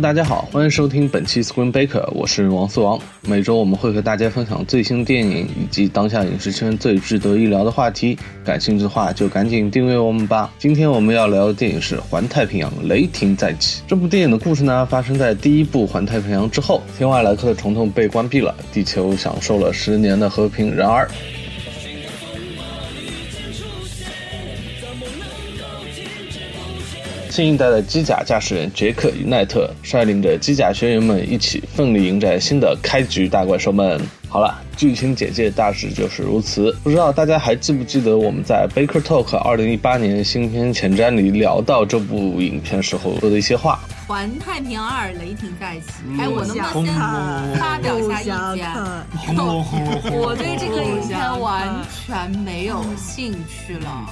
大家好，欢迎收听本期 Screen Baker，我是王思王。每周我们会和大家分享最新电影以及当下影视圈最值得一聊的话题，感兴趣的话就赶紧订阅我们吧。今天我们要聊的电影是《环太平洋：雷霆再起》。这部电影的故事呢，发生在第一部《环太平洋》之后，天外来客的虫洞被关闭了，地球享受了十年的和平。然而，新一代的机甲驾驶员杰克与奈特率领着机甲学员们一起奋力迎战新的开局大怪兽们。好了，剧情简介大致就是如此。不知道大家还记不记得我们在 Baker Talk 二零一八年新片前瞻里聊到这部影片时候说的一些话。环太平洋二雷霆再起，哎，我能不能先发表一下意见？我对这个影片完全没有兴趣了。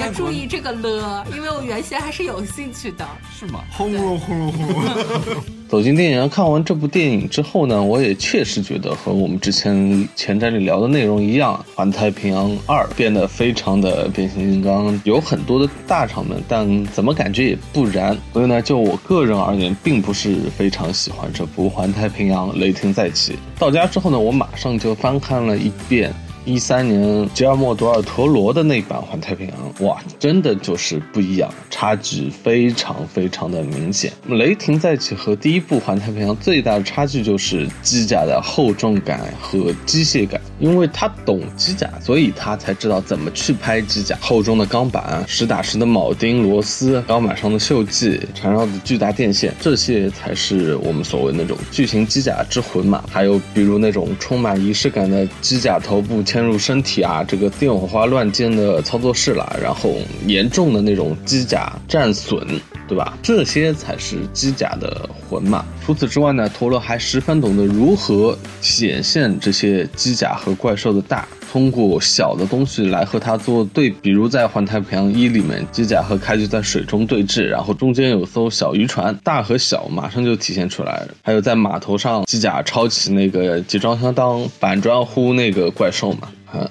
要注意这个了，因为我原先还是有兴趣的。是吗？轰隆轰隆轰隆！走进电影院看完这部电影之后呢，我也确实觉得和我们之前前瞻里聊的内容一样，《环太平洋二》变得非常的变形金刚，有很多的大场面，但怎么感觉也不燃。所以呢，就我个人而言，并不是非常喜欢这部《环太平洋：雷霆再起》。到家之后呢，我马上就翻看了一遍。一三年吉尔莫·多尔陀罗的那版《环太平洋》，哇，真的就是不一样，差距非常非常的明显。雷霆再起和第一部《环太平洋》最大的差距就是机甲的厚重感和机械感，因为他懂机甲，所以他才知道怎么去拍机甲。厚重的钢板、实打实的铆钉、螺丝、钢板上的锈迹、缠绕的巨大电线，这些才是我们所谓那种巨型机甲之魂嘛。还有比如那种充满仪式感的机甲头部。嵌入身体啊，这个电火花乱溅的操作室了，然后严重的那种机甲战损，对吧？这些才是机甲的魂嘛。除此之外呢，陀螺还十分懂得如何显现这些机甲和怪兽的大，通过小的东西来和它做对。比如在《环太平洋一》里面，机甲和开局在水中对峙，然后中间有艘小渔船，大和小马上就体现出来。还有在码头上，机甲抄起那个集装箱当板砖呼那个怪兽嘛。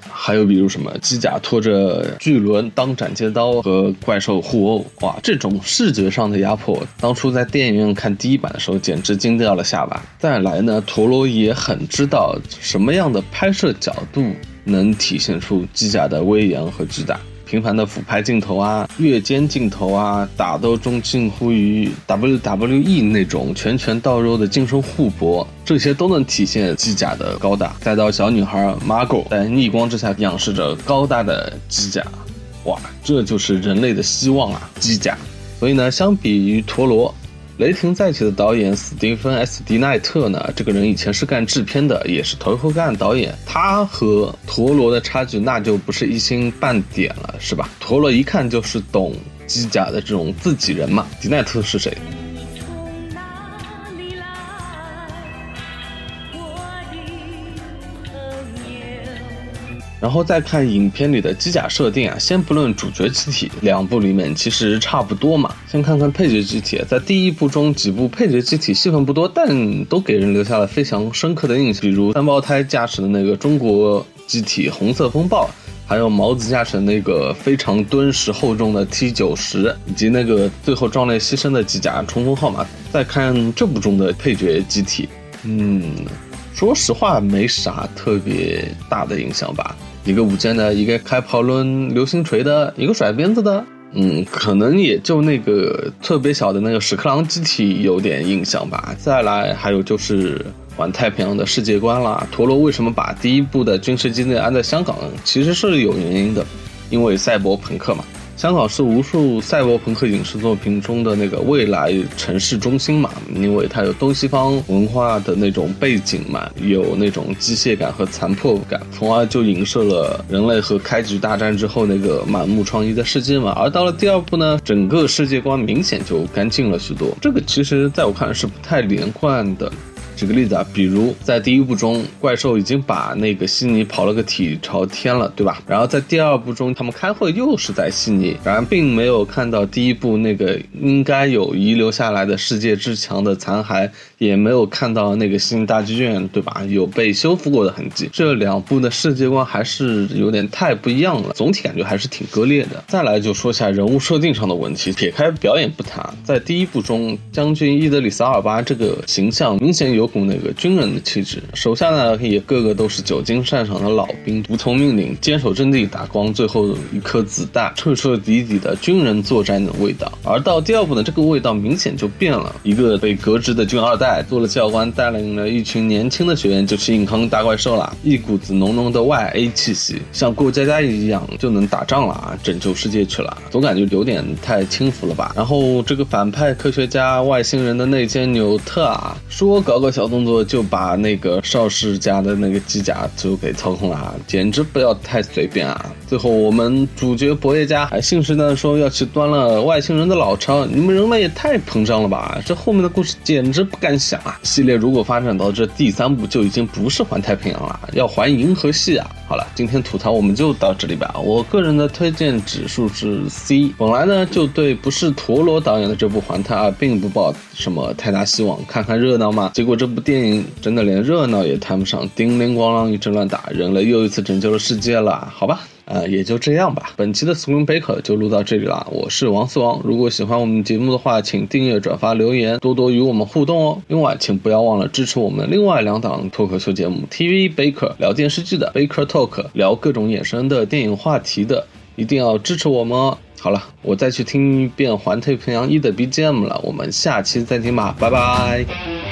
还有比如什么机甲拖着巨轮当斩接刀和怪兽互殴，哇，这种视觉上的压迫，当初在电影院看第一版的时候简直惊掉了下巴。再来呢，陀螺也很知道什么样的拍摄角度能体现出机甲的威严和巨大。频繁的俯拍镜头啊，月间镜头啊，打斗中近乎于 WWE 那种拳拳到肉的近身互搏，这些都能体现机甲的高大。再到小女孩 Margot 在逆光之下仰视着高大的机甲，哇，这就是人类的希望啊！机甲。所以呢，相比于陀螺。雷霆再起的导演斯蒂芬 ·S· 迪奈特呢？这个人以前是干制片的，也是头一干导演。他和陀螺的差距那就不是一星半点了，是吧？陀螺一看就是懂机甲的这种自己人嘛。迪奈特是谁？然后再看影片里的机甲设定啊，先不论主角机体，两部里面其实差不多嘛。先看看配角机体，在第一部中几部配角机体戏份不多，但都给人留下了非常深刻的印象。比如三胞胎驾驶的那个中国机体红色风暴，还有毛子驾驶的那个非常敦实厚重的 T 九十，以及那个最后壮烈牺牲的机甲冲锋号码。再看这部中的配角机体，嗯，说实话没啥特别大的影响吧。一个舞剑的，一个开跑轮流星锤的，一个甩鞭子的，嗯，可能也就那个特别小的那个屎壳郎机体有点印象吧。再来，还有就是玩太平洋的世界观啦。陀螺为什么把第一部的军事基地安在香港？其实是有原因的，因为赛博朋克嘛。香港是无数赛博朋克影视作品中的那个未来城市中心嘛，因为它有东西方文化的那种背景嘛，有那种机械感和残破感，从而就影射了人类和开局大战之后那个满目疮痍的世界嘛。而到了第二部呢，整个世界观明显就干净了许多，这个其实在我看来是不太连贯的。举个例子啊，比如在第一部中，怪兽已经把那个悉尼跑了个体朝天了，对吧？然后在第二部中，他们开会又是在悉尼，然而并没有看到第一部那个应该有遗留下来的世界之墙的残骸，也没有看到那个悉尼大剧院，对吧？有被修复过的痕迹。这两部的世界观还是有点太不一样了，总体感觉还是挺割裂的。再来就说下人物设定上的问题，撇开表演不谈，在第一部中，将军伊德里斯阿尔巴这个形象明显有那个军人的气质，手下呢也个个都是久经战场的老兵，服从命令，坚守阵地，打光最后一颗子弹，彻彻底底的军人作战的味道。而到第二部呢，这个味道明显就变了，一个被革职的军二代做了教官，带领了一群年轻的学员就去硬坑大怪兽了，一股子浓浓的外 A 气息，像过家家一样就能打仗了啊，拯救世界去了，总感觉有点太轻浮了吧。然后这个反派科学家外星人的内奸纽特啊，说搞个小小动作就把那个邵氏家的那个机甲就给操控了，简直不要太随便啊！最后我们主角博叶家还信誓旦旦说要去端了外星人的老巢，你们人类也太膨胀了吧！这后面的故事简直不敢想啊！系列如果发展到这第三部就已经不是环太平洋了，要环银河系啊！好了，今天吐槽我们就到这里吧。我个人的推荐指数是 C。本来呢就对不是陀螺导演的这部《环太二》并不抱什么太大希望，看看热闹嘛。结果这部电影真的连热闹也谈不上，叮铃咣啷一阵乱打，人类又一次拯救了世界了。好吧，呃，也就这样吧。本期的 Screen Baker 就录到这里了。我是王思王，如果喜欢我们节目的话，请订阅、转发、留言，多多与我们互动哦。另外，请不要忘了支持我们另外两档脱口秀节目：TV Baker 聊电视剧的，Baker Talk 聊各种衍生的电影话题的，一定要支持我们哦。好了，我再去听一遍《环太平洋一》的 BGM 了。我们下期再听吧，拜拜。